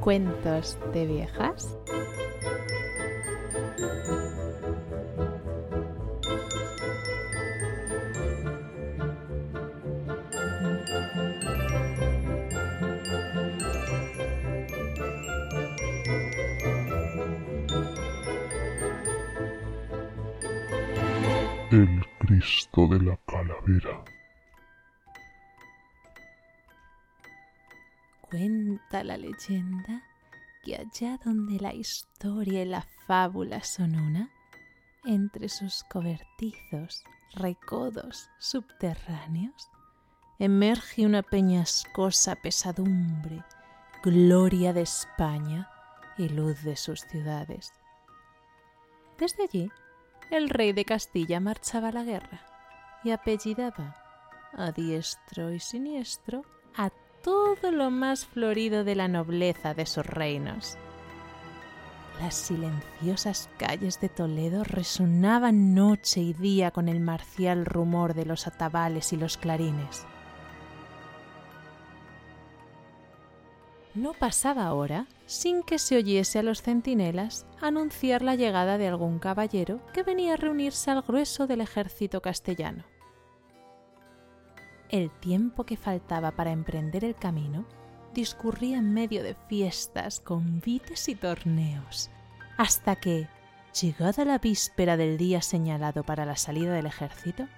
Cuentos de viejas. El Cristo de la Calavera. Cuenta la leyenda que allá donde la historia y la fábula son una, entre sus cobertizos, recodos subterráneos, emerge una peñascosa pesadumbre, gloria de España y luz de sus ciudades. Desde allí, el rey de Castilla marchaba a la guerra y apellidaba a diestro y siniestro todo lo más florido de la nobleza de sus reinos. Las silenciosas calles de Toledo resonaban noche y día con el marcial rumor de los atabales y los clarines. No pasaba hora sin que se oyese a los centinelas anunciar la llegada de algún caballero que venía a reunirse al grueso del ejército castellano el tiempo que faltaba para emprender el camino discurría en medio de fiestas, convites y torneos, hasta que, llegada la víspera del día señalado para la salida del ejército,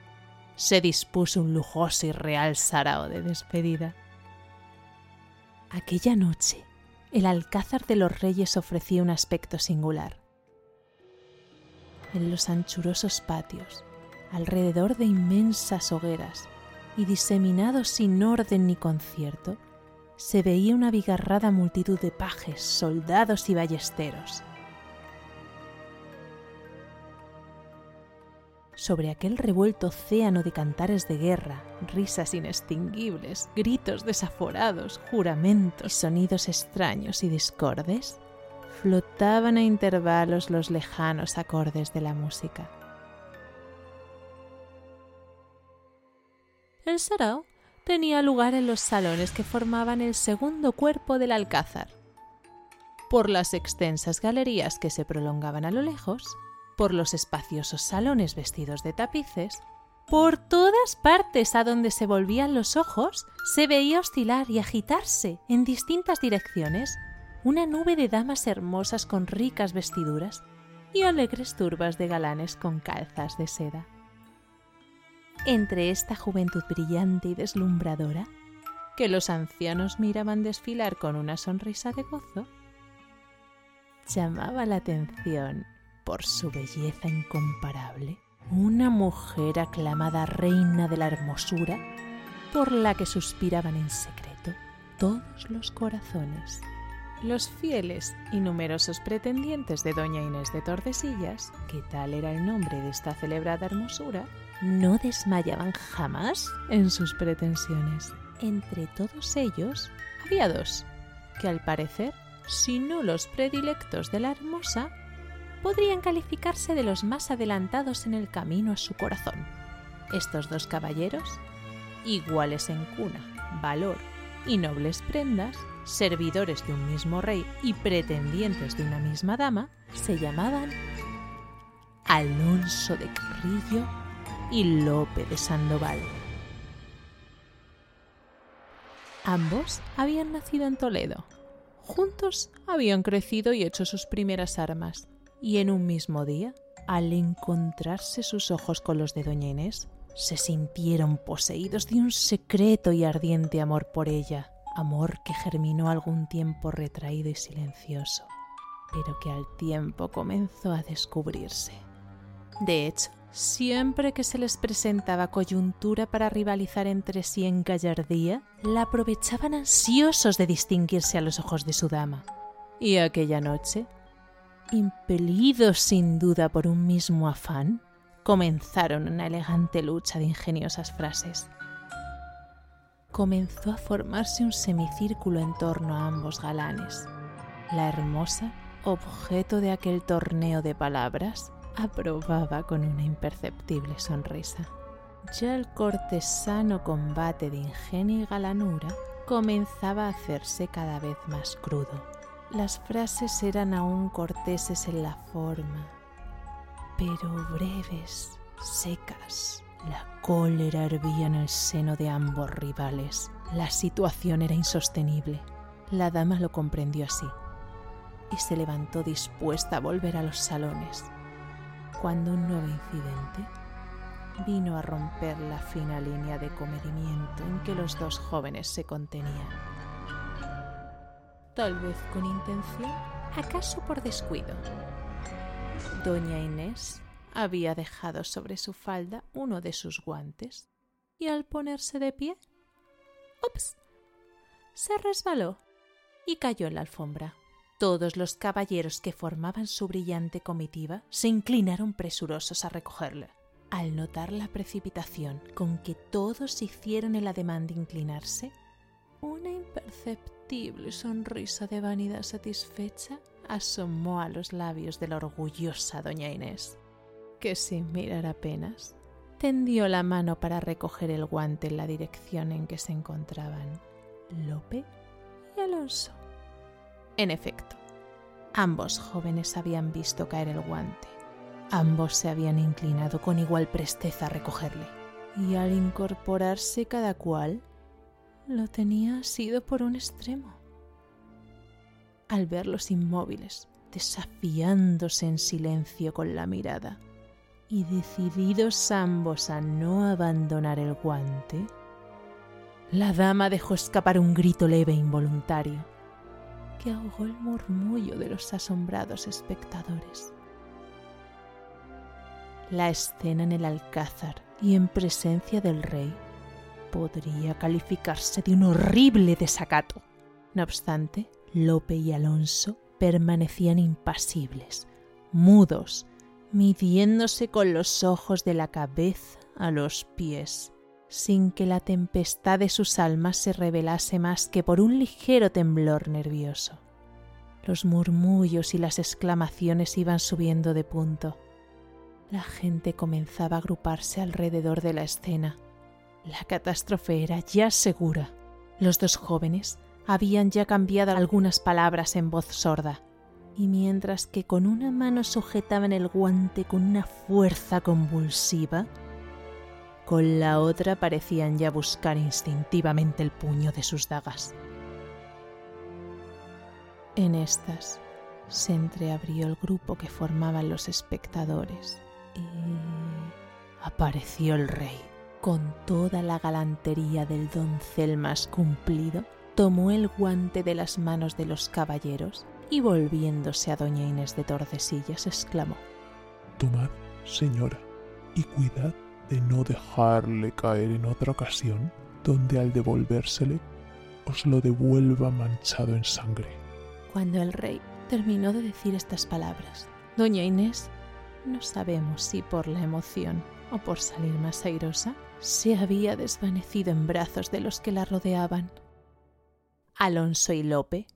se dispuso un lujoso y real sarao de despedida. Aquella noche, el alcázar de los reyes ofrecía un aspecto singular. En los anchurosos patios, alrededor de inmensas hogueras, y diseminados sin orden ni concierto, se veía una bigarrada multitud de pajes, soldados y ballesteros. Sobre aquel revuelto océano de cantares de guerra, risas inextinguibles, gritos desaforados, juramentos, sonidos extraños y discordes, flotaban a intervalos los lejanos acordes de la música. El sarao tenía lugar en los salones que formaban el segundo cuerpo del alcázar. Por las extensas galerías que se prolongaban a lo lejos, por los espaciosos salones vestidos de tapices, por todas partes a donde se volvían los ojos se veía oscilar y agitarse en distintas direcciones una nube de damas hermosas con ricas vestiduras y alegres turbas de galanes con calzas de seda entre esta juventud brillante y deslumbradora, que los ancianos miraban desfilar con una sonrisa de gozo, llamaba la atención por su belleza incomparable una mujer aclamada reina de la hermosura por la que suspiraban en secreto todos los corazones. Los fieles y numerosos pretendientes de doña Inés de Tordesillas, que tal era el nombre de esta celebrada hermosura, no desmayaban jamás en sus pretensiones. Entre todos ellos había dos, que al parecer, si no los predilectos de la hermosa, podrían calificarse de los más adelantados en el camino a su corazón. Estos dos caballeros, iguales en cuna, valor y nobles prendas, servidores de un mismo rey y pretendientes de una misma dama, se llamaban Alonso de Carrillo y Lope de Sandoval. Ambos habían nacido en Toledo. Juntos habían crecido y hecho sus primeras armas. Y en un mismo día, al encontrarse sus ojos con los de Doña Inés, se sintieron poseídos de un secreto y ardiente amor por ella, amor que germinó algún tiempo retraído y silencioso, pero que al tiempo comenzó a descubrirse De hecho, siempre que se les presentaba coyuntura para rivalizar entre sí en gallardía, la aprovechaban ansiosos de distinguirse a los ojos de su dama. Y aquella noche, impelidos sin duda por un mismo afán, comenzaron una elegante lucha de ingeniosas frases. Comenzó a formarse un semicírculo en torno a ambos galanes. La hermosa, objeto de aquel torneo de palabras, aprobaba con una imperceptible sonrisa. Ya el cortesano combate de ingenio y galanura comenzaba a hacerse cada vez más crudo. Las frases eran aún corteses en la forma, pero breves, secas. La cólera hervía en el seno de ambos rivales. La situación era insostenible. La dama lo comprendió así y se levantó dispuesta a volver a los salones, cuando un nuevo incidente vino a romper la fina línea de comedimiento en que los dos jóvenes se contenían. Tal vez con intención, acaso por descuido. Doña Inés había dejado sobre su falda uno de sus guantes y al ponerse de pie, ¡ups! se resbaló y cayó en la alfombra. Todos los caballeros que formaban su brillante comitiva se inclinaron presurosos a recogerle. Al notar la precipitación con que todos hicieron el ademán de inclinarse, una imperceptible sonrisa de vanidad satisfecha asomó a los labios de la orgullosa doña Inés, que sin mirar apenas tendió la mano para recoger el guante en la dirección en que se encontraban Lope y Alonso. En efecto, ambos jóvenes habían visto caer el guante. Ambos se habían inclinado con igual presteza a recogerle. Y al incorporarse cada cual, lo tenía asido por un extremo al verlos inmóviles, desafiándose en silencio con la mirada, y decididos ambos a no abandonar el guante, la dama dejó escapar un grito leve e involuntario, que ahogó el murmullo de los asombrados espectadores. La escena en el alcázar y en presencia del rey podría calificarse de un horrible desacato. No obstante, Lope y Alonso permanecían impasibles, mudos, midiéndose con los ojos de la cabeza a los pies, sin que la tempestad de sus almas se revelase más que por un ligero temblor nervioso. Los murmullos y las exclamaciones iban subiendo de punto. La gente comenzaba a agruparse alrededor de la escena. La catástrofe era ya segura. Los dos jóvenes habían ya cambiado algunas palabras en voz sorda, y mientras que con una mano sujetaban el guante con una fuerza convulsiva, con la otra parecían ya buscar instintivamente el puño de sus dagas. En estas se entreabrió el grupo que formaban los espectadores y apareció el rey con toda la galantería del doncel más cumplido tomó el guante de las manos de los caballeros y volviéndose a doña Inés de Tordesillas exclamó Tomad, señora, y cuidad de no dejarle caer en otra ocasión donde al devolvérsele os lo devuelva manchado en sangre. Cuando el rey terminó de decir estas palabras, doña Inés, no sabemos si por la emoción o por salir más airosa, se había desvanecido en brazos de los que la rodeaban Alonso y Lope,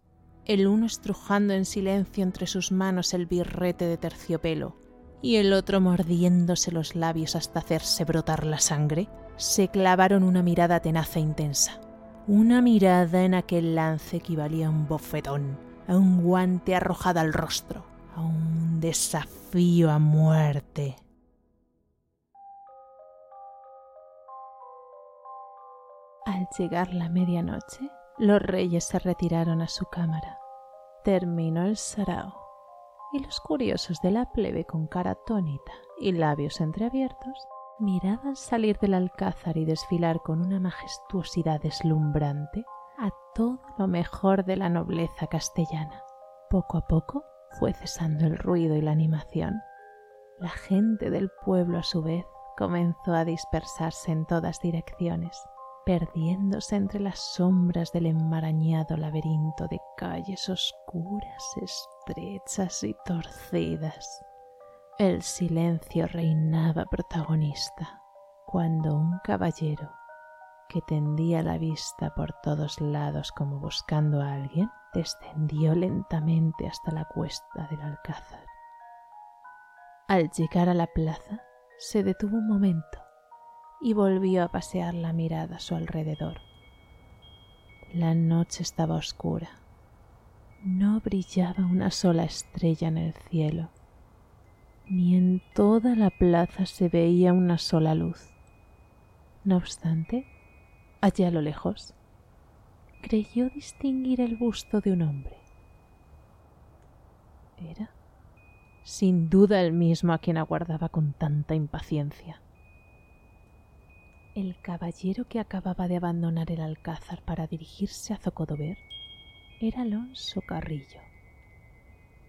el uno estrujando en silencio entre sus manos el birrete de terciopelo y el otro mordiéndose los labios hasta hacerse brotar la sangre, se clavaron una mirada tenaz e intensa. Una mirada en aquel lance equivalía a un bofetón, a un guante arrojado al rostro, a un desafío a muerte. Al llegar la medianoche, los reyes se retiraron a su cámara. Terminó el sarao, y los curiosos de la plebe con cara atónita y labios entreabiertos miraban salir del alcázar y desfilar con una majestuosidad deslumbrante a todo lo mejor de la nobleza castellana. Poco a poco fue cesando el ruido y la animación. La gente del pueblo a su vez comenzó a dispersarse en todas direcciones, perdiéndose entre las sombras del enmarañado laberinto de calles oscuras, estrechas y torcidas. El silencio reinaba protagonista cuando un caballero que tendía la vista por todos lados como buscando a alguien, descendió lentamente hasta la cuesta del alcázar. Al llegar a la plaza, se detuvo un momento y volvió a pasear la mirada a su alrededor. La noche estaba oscura. No brillaba una sola estrella en el cielo, ni en toda la plaza se veía una sola luz. No obstante, allá a lo lejos, creyó distinguir el busto de un hombre. Era, sin duda, el mismo a quien aguardaba con tanta impaciencia. El caballero que acababa de abandonar el alcázar para dirigirse a Zocodover era Alonso Carrillo,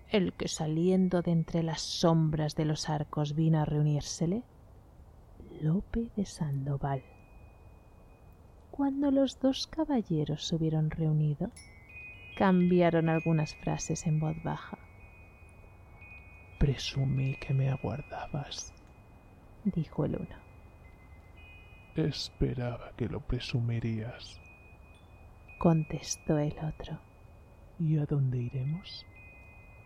el que saliendo de entre las sombras de los arcos vino a reunírsele, Lope de Sandoval. Cuando los dos caballeros se hubieron reunido, cambiaron algunas frases en voz baja. Presumí que me aguardabas, dijo el uno. Esperaba que lo presumirías, contestó el otro. ¿Y a dónde iremos?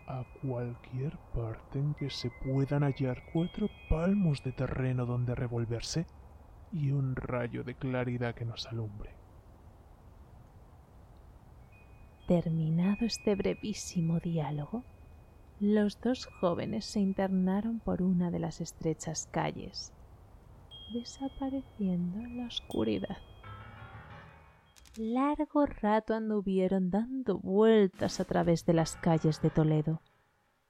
A cualquier parte en que se puedan hallar cuatro palmos de terreno donde revolverse y un rayo de claridad que nos alumbre. Terminado este brevísimo diálogo, los dos jóvenes se internaron por una de las estrechas calles, desapareciendo en la oscuridad. Largo rato anduvieron dando vueltas a través de las calles de Toledo,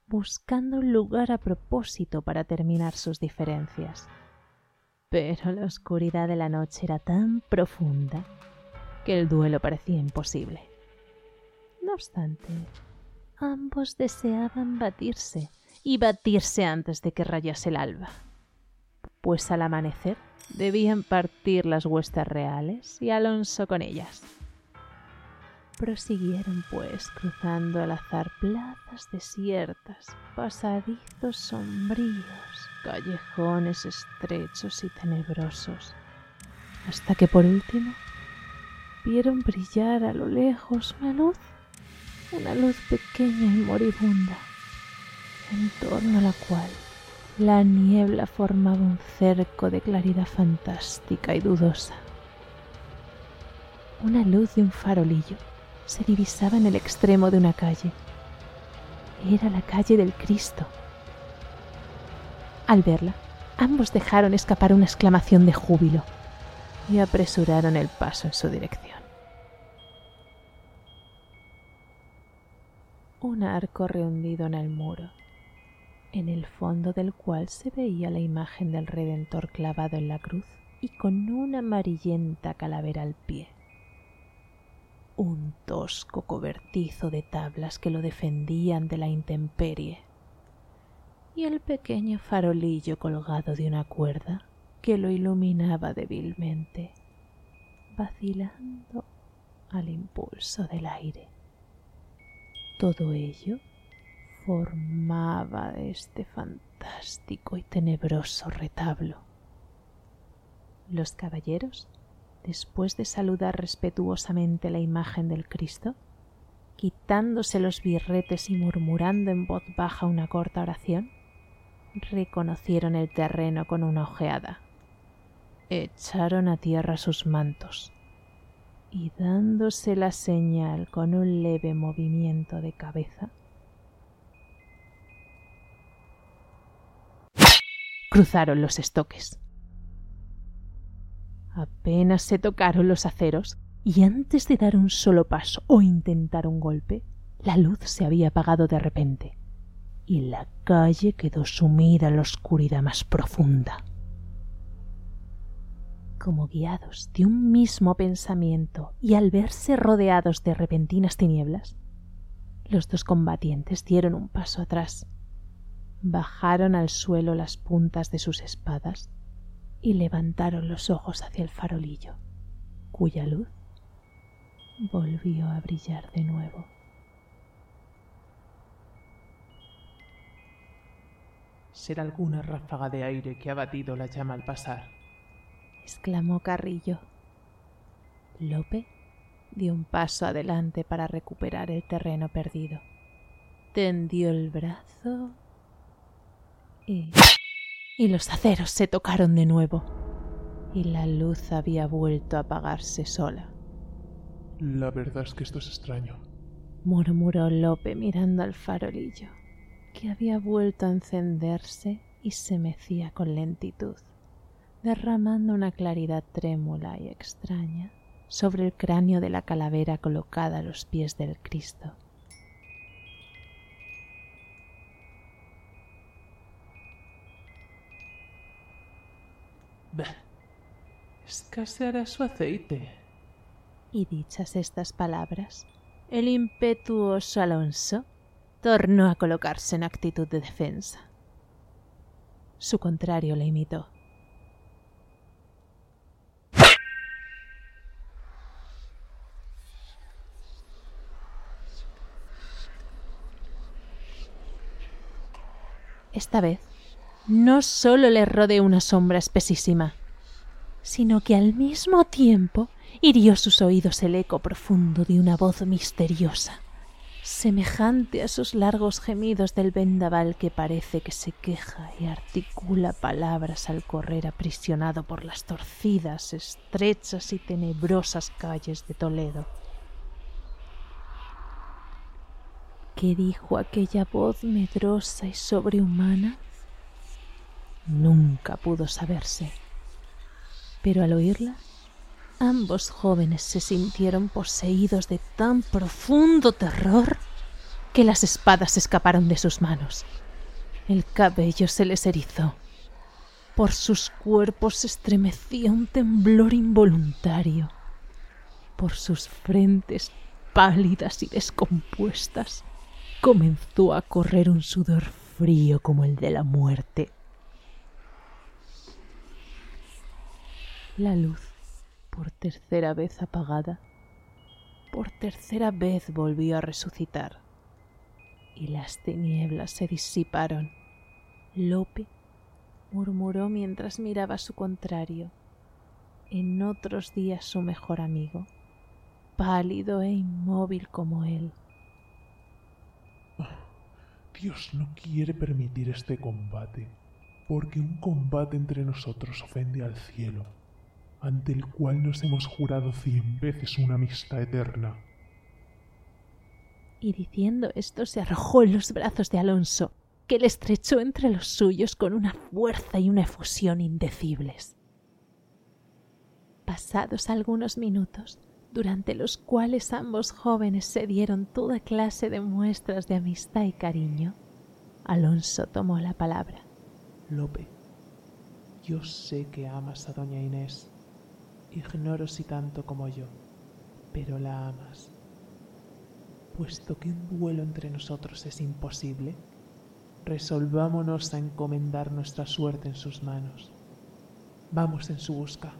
buscando un lugar a propósito para terminar sus diferencias. Pero la oscuridad de la noche era tan profunda que el duelo parecía imposible. No obstante, ambos deseaban batirse y batirse antes de que rayase el alba, pues al amanecer debían partir las huestes reales y Alonso con ellas. Prosiguieron, pues, cruzando al azar plazas desiertas, pasadizos sombríos, callejones estrechos y tenebrosos, hasta que por último vieron brillar a lo lejos una luz, una luz pequeña y moribunda, en torno a la cual la niebla formaba un cerco de claridad fantástica y dudosa. Una luz de un farolillo se divisaba en el extremo de una calle. Era la calle del Cristo. Al verla, ambos dejaron escapar una exclamación de júbilo y apresuraron el paso en su dirección. Un arco rehundido en el muro, en el fondo del cual se veía la imagen del Redentor clavado en la cruz y con una amarillenta calavera al pie un tosco cobertizo de tablas que lo defendían de la intemperie, y el pequeño farolillo colgado de una cuerda que lo iluminaba débilmente, vacilando al impulso del aire. Todo ello formaba este fantástico y tenebroso retablo. Los caballeros después de saludar respetuosamente la imagen del Cristo, quitándose los birretes y murmurando en voz baja una corta oración, reconocieron el terreno con una ojeada. Echaron a tierra sus mantos y dándose la señal con un leve movimiento de cabeza, cruzaron los estoques. Apenas se tocaron los aceros y antes de dar un solo paso o intentar un golpe, la luz se había apagado de repente y la calle quedó sumida en la oscuridad más profunda. Como guiados de un mismo pensamiento y al verse rodeados de repentinas tinieblas, los dos combatientes dieron un paso atrás bajaron al suelo las puntas de sus espadas y levantaron los ojos hacia el farolillo, cuya luz volvió a brillar de nuevo. Será alguna ráfaga de aire que ha batido la llama al pasar, exclamó Carrillo. Lope dio un paso adelante para recuperar el terreno perdido. Tendió el brazo y... y los aceros se tocaron de nuevo, y la luz había vuelto a apagarse sola. La verdad es que esto es extraño, murmuró Lope mirando al farolillo, que había vuelto a encenderse y se mecía con lentitud, derramando una claridad trémula y extraña sobre el cráneo de la calavera colocada a los pies del Cristo. Escaseará su aceite. Y dichas estas palabras, el impetuoso Alonso tornó a colocarse en actitud de defensa. Su contrario le imitó. Esta vez no solo le rodeó una sombra espesísima, sino que al mismo tiempo hirió sus oídos el eco profundo de una voz misteriosa, semejante a sus largos gemidos del vendaval que parece que se queja y articula palabras al correr aprisionado por las torcidas, estrechas y tenebrosas calles de Toledo. ¿Qué dijo aquella voz medrosa y sobrehumana? Nunca pudo saberse. Pero al oírla, ambos jóvenes se sintieron poseídos de tan profundo terror que las espadas escaparon de sus manos. El cabello se les erizó. Por sus cuerpos se estremecía un temblor involuntario. Por sus frentes pálidas y descompuestas comenzó a correr un sudor frío como el de la muerte. La luz, por tercera vez apagada, por tercera vez volvió a resucitar, y las tinieblas se disiparon. Lope murmuró mientras miraba a su contrario, en otros días su mejor amigo, pálido e inmóvil como él. Dios no quiere permitir este combate, porque un combate entre nosotros ofende al cielo, ante el cual nos hemos jurado cien veces una amistad eterna. Y diciendo esto se arrojó en los brazos de Alonso, que le estrechó entre los suyos con una fuerza y una efusión indecibles. Pasados algunos minutos, durante los cuales ambos jóvenes se dieron toda clase de muestras de amistad y cariño, Alonso tomó la palabra. Lope, yo sé que amas a doña Inés. Ignoro si tanto como yo, pero la amas. Puesto que un duelo entre nosotros es imposible, resolvámonos a encomendar nuestra suerte en sus manos. Vamos en su busca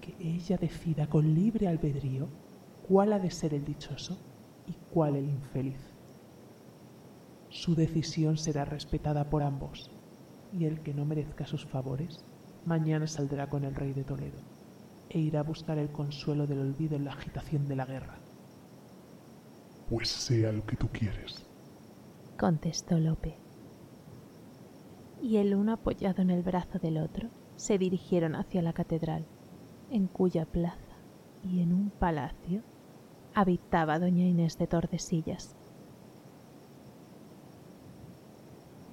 que ella decida con libre albedrío cuál ha de ser el dichoso y cuál el infeliz. Su decisión será respetada por ambos, y el que no merezca sus favores, mañana saldrá con el rey de Toledo, e irá a buscar el consuelo del olvido en la agitación de la guerra. Pues sea lo que tú quieres, contestó Lope. Y el uno apoyado en el brazo del otro, se dirigieron hacia la catedral en cuya plaza y en un palacio habitaba doña Inés de Tordesillas.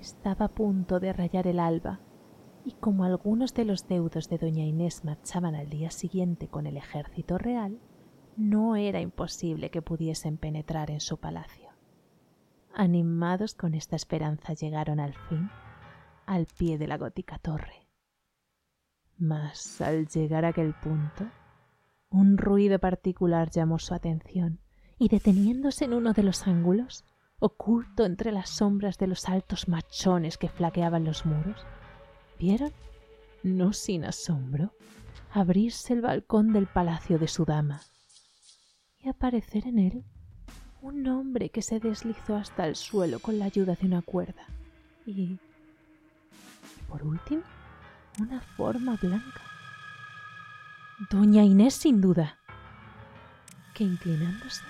Estaba a punto de rayar el alba, y como algunos de los deudos de doña Inés marchaban al día siguiente con el ejército real, no era imposible que pudiesen penetrar en su palacio. Animados con esta esperanza llegaron al fin al pie de la gótica torre mas al llegar a aquel punto, un ruido particular llamó su atención y deteniéndose en uno de los ángulos, oculto entre las sombras de los altos machones que flaqueaban los muros, vieron, no sin asombro, abrirse el balcón del palacio de su dama y aparecer en él un hombre que se deslizó hasta el suelo con la ayuda de una cuerda y, por último, una forma blanca. Doña Inés sin duda, que inclinándose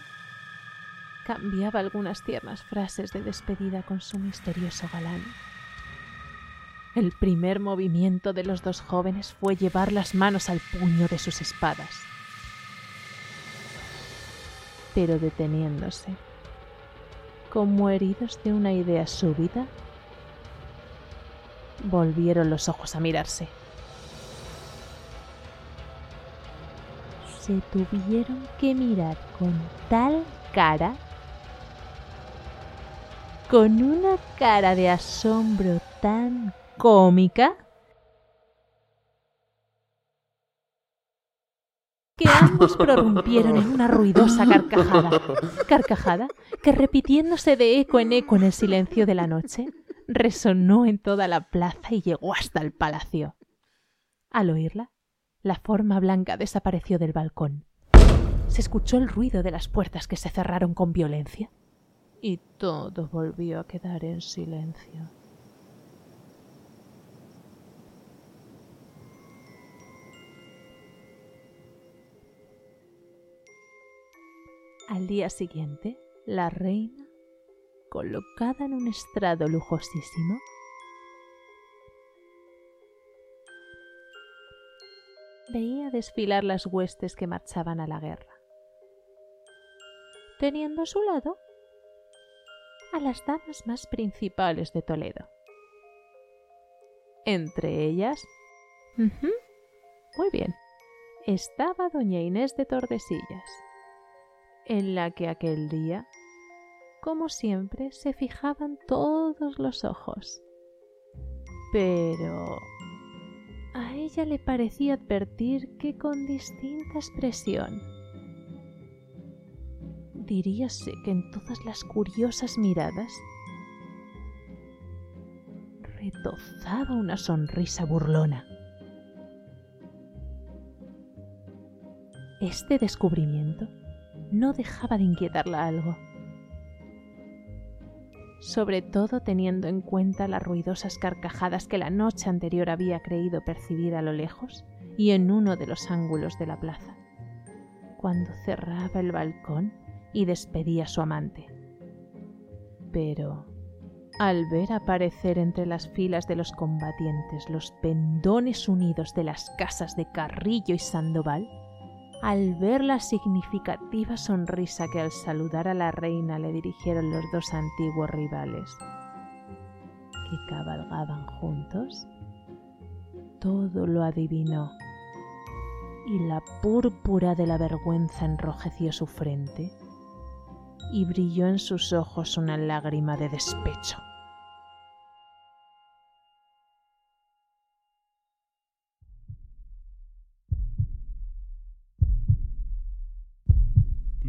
cambiaba algunas tiernas frases de despedida con su misterioso galán. El primer movimiento de los dos jóvenes fue llevar las manos al puño de sus espadas. Pero deteniéndose, como heridos de una idea súbita, volvieron los ojos a mirarse. Se tuvieron que mirar con tal cara con una cara de asombro tan cómica que ambos prorrumpieron en una ruidosa carcajada, carcajada que repitiéndose de eco en eco en el silencio de la noche, resonó en toda la plaza y llegó hasta el palacio. Al oírla, la forma blanca desapareció del balcón. Se escuchó el ruido de las puertas que se cerraron con violencia y todo volvió a quedar en silencio. Al día siguiente, la reina, colocada en un estrado lujosísimo, veía desfilar las huestes que marchaban a la guerra, teniendo a su lado a las damas más principales de Toledo. Entre ellas... muy bien. Estaba doña Inés de Tordesillas, en la que aquel día, como siempre, se fijaban todos los ojos. Pero a ella le parecía advertir que con distinta expresión diríase que en todas las curiosas miradas retozaba una sonrisa burlona. Este descubrimiento no dejaba de inquietarla algo, sobre todo teniendo en cuenta las ruidosas carcajadas que la noche anterior había creído percibir a lo lejos y en uno de los ángulos de la plaza. Cuando cerraba el balcón, y despedía a su amante. Pero al ver aparecer entre las filas de los combatientes los pendones unidos de las casas de Carrillo y Sandoval, al ver la significativa sonrisa que al saludar a la reina le dirigieron los dos antiguos rivales, que cabalgaban juntos, todo lo adivinó y la púrpura de la vergüenza enrojeció su frente y brilló en sus ojos una lágrima de despecho.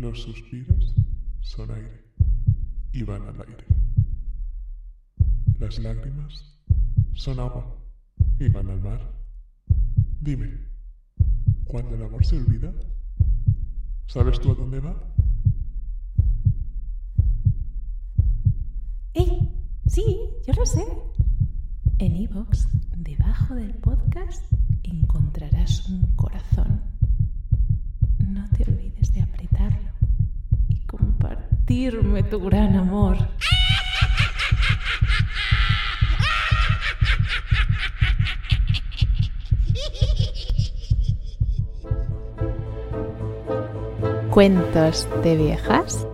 Los suspiros son aire y van al aire. Las lágrimas son agua y van al mar. Dime, ¿cuándo el amor se olvida? ¿Sabes tú a dónde va? Sí, yo lo sé. En iVoox, debajo del podcast, encontrarás un corazón. No te olvides compartirme tu gran amor. Cuentos de viejas